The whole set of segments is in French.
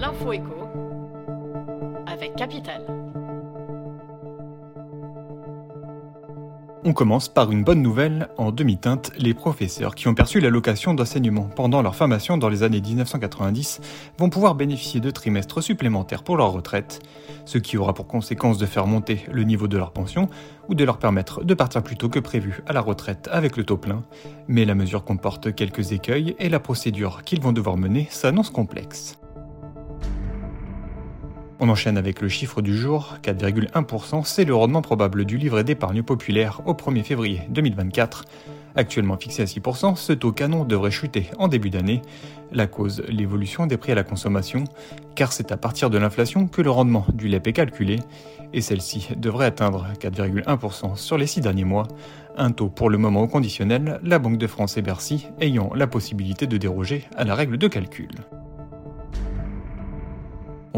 L'info écho avec Capital. On commence par une bonne nouvelle. En demi-teinte, les professeurs qui ont perçu l'allocation d'enseignement pendant leur formation dans les années 1990 vont pouvoir bénéficier de trimestres supplémentaires pour leur retraite, ce qui aura pour conséquence de faire monter le niveau de leur pension ou de leur permettre de partir plus tôt que prévu à la retraite avec le taux plein. Mais la mesure comporte quelques écueils et la procédure qu'ils vont devoir mener s'annonce complexe. On enchaîne avec le chiffre du jour, 4,1%, c'est le rendement probable du livret d'épargne populaire au 1er février 2024. Actuellement fixé à 6%, ce taux canon devrait chuter en début d'année. La cause, l'évolution des prix à la consommation, car c'est à partir de l'inflation que le rendement du LEP est calculé, et celle-ci devrait atteindre 4,1% sur les six derniers mois, un taux pour le moment au conditionnel, la Banque de France et Bercy ayant la possibilité de déroger à la règle de calcul.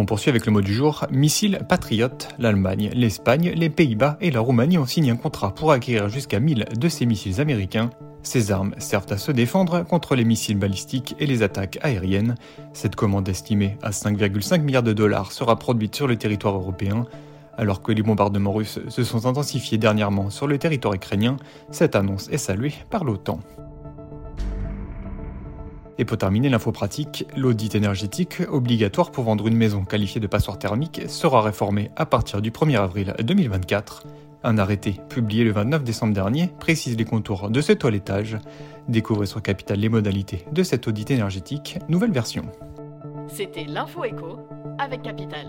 On poursuit avec le mot du jour, missile patriote. L'Allemagne, l'Espagne, les Pays-Bas et la Roumanie ont signé un contrat pour acquérir jusqu'à 1000 de ces missiles américains. Ces armes servent à se défendre contre les missiles balistiques et les attaques aériennes. Cette commande estimée à 5,5 milliards de dollars sera produite sur le territoire européen. Alors que les bombardements russes se sont intensifiés dernièrement sur le territoire ukrainien, cette annonce est saluée par l'OTAN. Et pour terminer l'info pratique, l'audit énergétique obligatoire pour vendre une maison qualifiée de passoire thermique sera réformé à partir du 1er avril 2024. Un arrêté publié le 29 décembre dernier précise les contours de ce toilettage. Découvrez sur Capital les modalités de cet audit énergétique, nouvelle version. C'était l'info écho avec Capital.